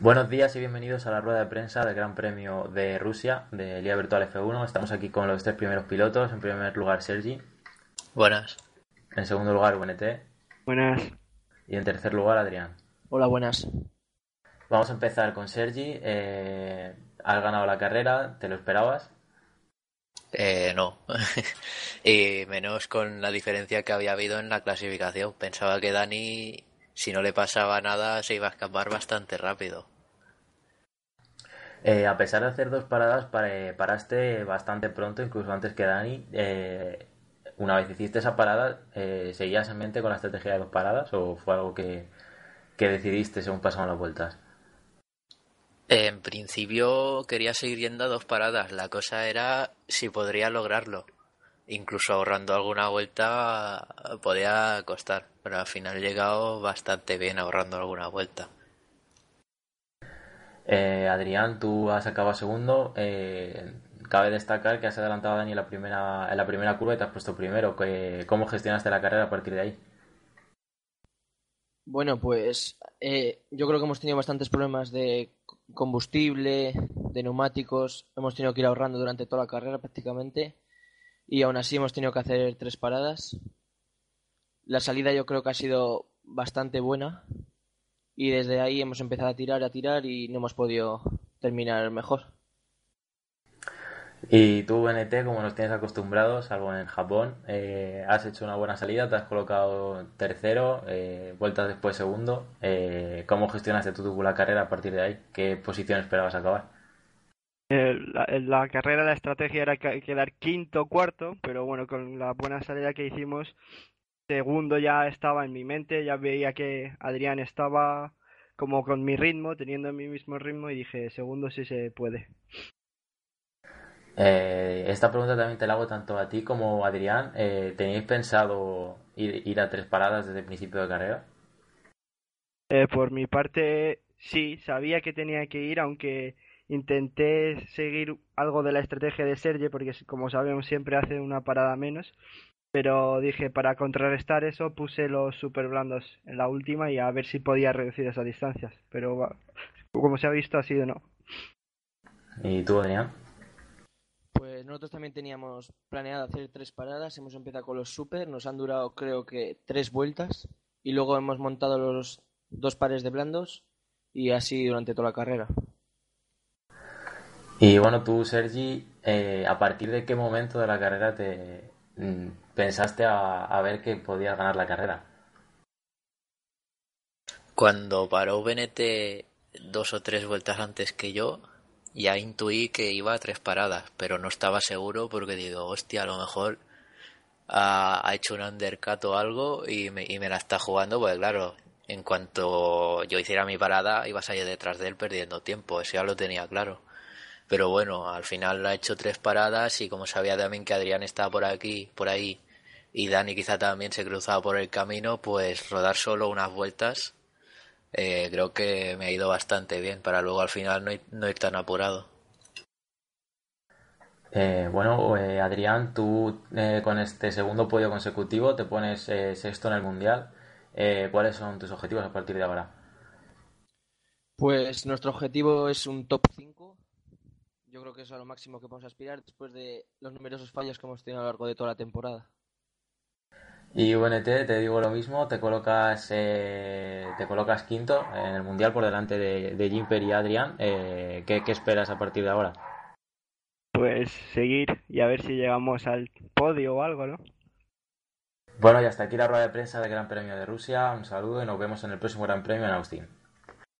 Buenos días y bienvenidos a la rueda de prensa del Gran Premio de Rusia de Liga Virtual F1. Estamos aquí con los tres primeros pilotos. En primer lugar, Sergi. Buenas. En segundo lugar, UNT. Buenas. Y en tercer lugar, Adrián. Hola, buenas. Vamos a empezar con Sergi. Eh, has ganado la carrera, ¿te lo esperabas? Eh, no. y menos con la diferencia que había habido en la clasificación. Pensaba que Dani si no le pasaba nada se iba a escapar bastante rápido. Eh, a pesar de hacer dos paradas, paraste bastante pronto, incluso antes que Dani. Eh, una vez hiciste esa parada, eh, ¿seguías en mente con la estrategia de dos paradas o fue algo que, que decidiste según pasaban las vueltas? En principio quería seguir yendo a dos paradas. La cosa era si podría lograrlo incluso ahorrando alguna vuelta podía costar, pero al final he llegado bastante bien ahorrando alguna vuelta. Eh, Adrián, tú has acabado segundo. Eh, cabe destacar que has adelantado a Dani en la primera, en la primera curva y te has puesto primero. ¿Cómo gestionaste la carrera a partir de ahí? Bueno, pues eh, yo creo que hemos tenido bastantes problemas de combustible, de neumáticos. Hemos tenido que ir ahorrando durante toda la carrera prácticamente y aún así hemos tenido que hacer tres paradas. La salida yo creo que ha sido bastante buena y desde ahí hemos empezado a tirar, a tirar y no hemos podido terminar mejor. Y tú, NT, como nos tienes acostumbrados, salvo en Japón, eh, has hecho una buena salida, te has colocado tercero, eh, vueltas después segundo. Eh, ¿Cómo gestionaste tú la carrera a partir de ahí? ¿Qué posición esperabas acabar? la, la, carrera, la estrategia era quedar quinto cuarto, pero bueno, con la buena salida que hicimos, segundo ya estaba en mi mente, ya veía que Adrián estaba como con mi ritmo, teniendo mi mismo ritmo y dije, segundo sí se puede. Eh, esta pregunta también te la hago tanto a ti como a Adrián. Eh, ¿Teníais pensado ir, ir, a tres paradas desde el principio de carrera? Eh, por mi parte, sí, sabía que tenía que ir, aunque intenté seguir algo de la estrategia de Sergio, porque como sabemos siempre hace una parada menos, pero dije para contrarrestar eso puse los super blandos en la última y a ver si podía reducir esas distancias, pero como se ha visto ha sido no. ¿Y tú, Adrián? Pues nosotros también teníamos planeado hacer tres paradas, hemos empezado con los super, nos han durado creo que tres vueltas y luego hemos montado los dos pares de blandos y así durante toda la carrera. Y bueno, tú, Sergi, eh, ¿a partir de qué momento de la carrera te pensaste a, ver que podías ganar la carrera? Cuando paró Benete dos o tres vueltas antes que yo, ya intuí que iba a tres paradas, pero no estaba seguro porque digo, hostia, a lo mejor ha, hecho un undercut o algo y me, la está jugando, pues claro, en cuanto yo hiciera mi parada, iba a detrás de él perdiendo tiempo, eso ya lo tenía claro. Pero bueno, al final ha hecho tres paradas y como sabía también que Adrián estaba por aquí, por ahí, y Dani quizá también se cruzaba por el camino, pues rodar solo unas vueltas eh, creo que me ha ido bastante bien para luego al final no ir, no ir tan apurado. Eh, bueno, eh, Adrián, tú con este segundo podio consecutivo te pones sexto en el Mundial. ¿Cuáles son tus objetivos a partir de ahora? Pues nuestro objetivo es un top 5 yo creo que eso es lo máximo que podemos aspirar después de los numerosos fallos que hemos tenido a lo largo de toda la temporada. Y UNT, te digo lo mismo, te colocas eh, te colocas quinto en el Mundial por delante de, de Jimper y Adrián. Eh, ¿qué, ¿Qué esperas a partir de ahora? Pues seguir y a ver si llegamos al podio o algo, ¿no? Bueno, y hasta aquí la rueda de prensa del Gran Premio de Rusia. Un saludo y nos vemos en el próximo Gran Premio en Austin.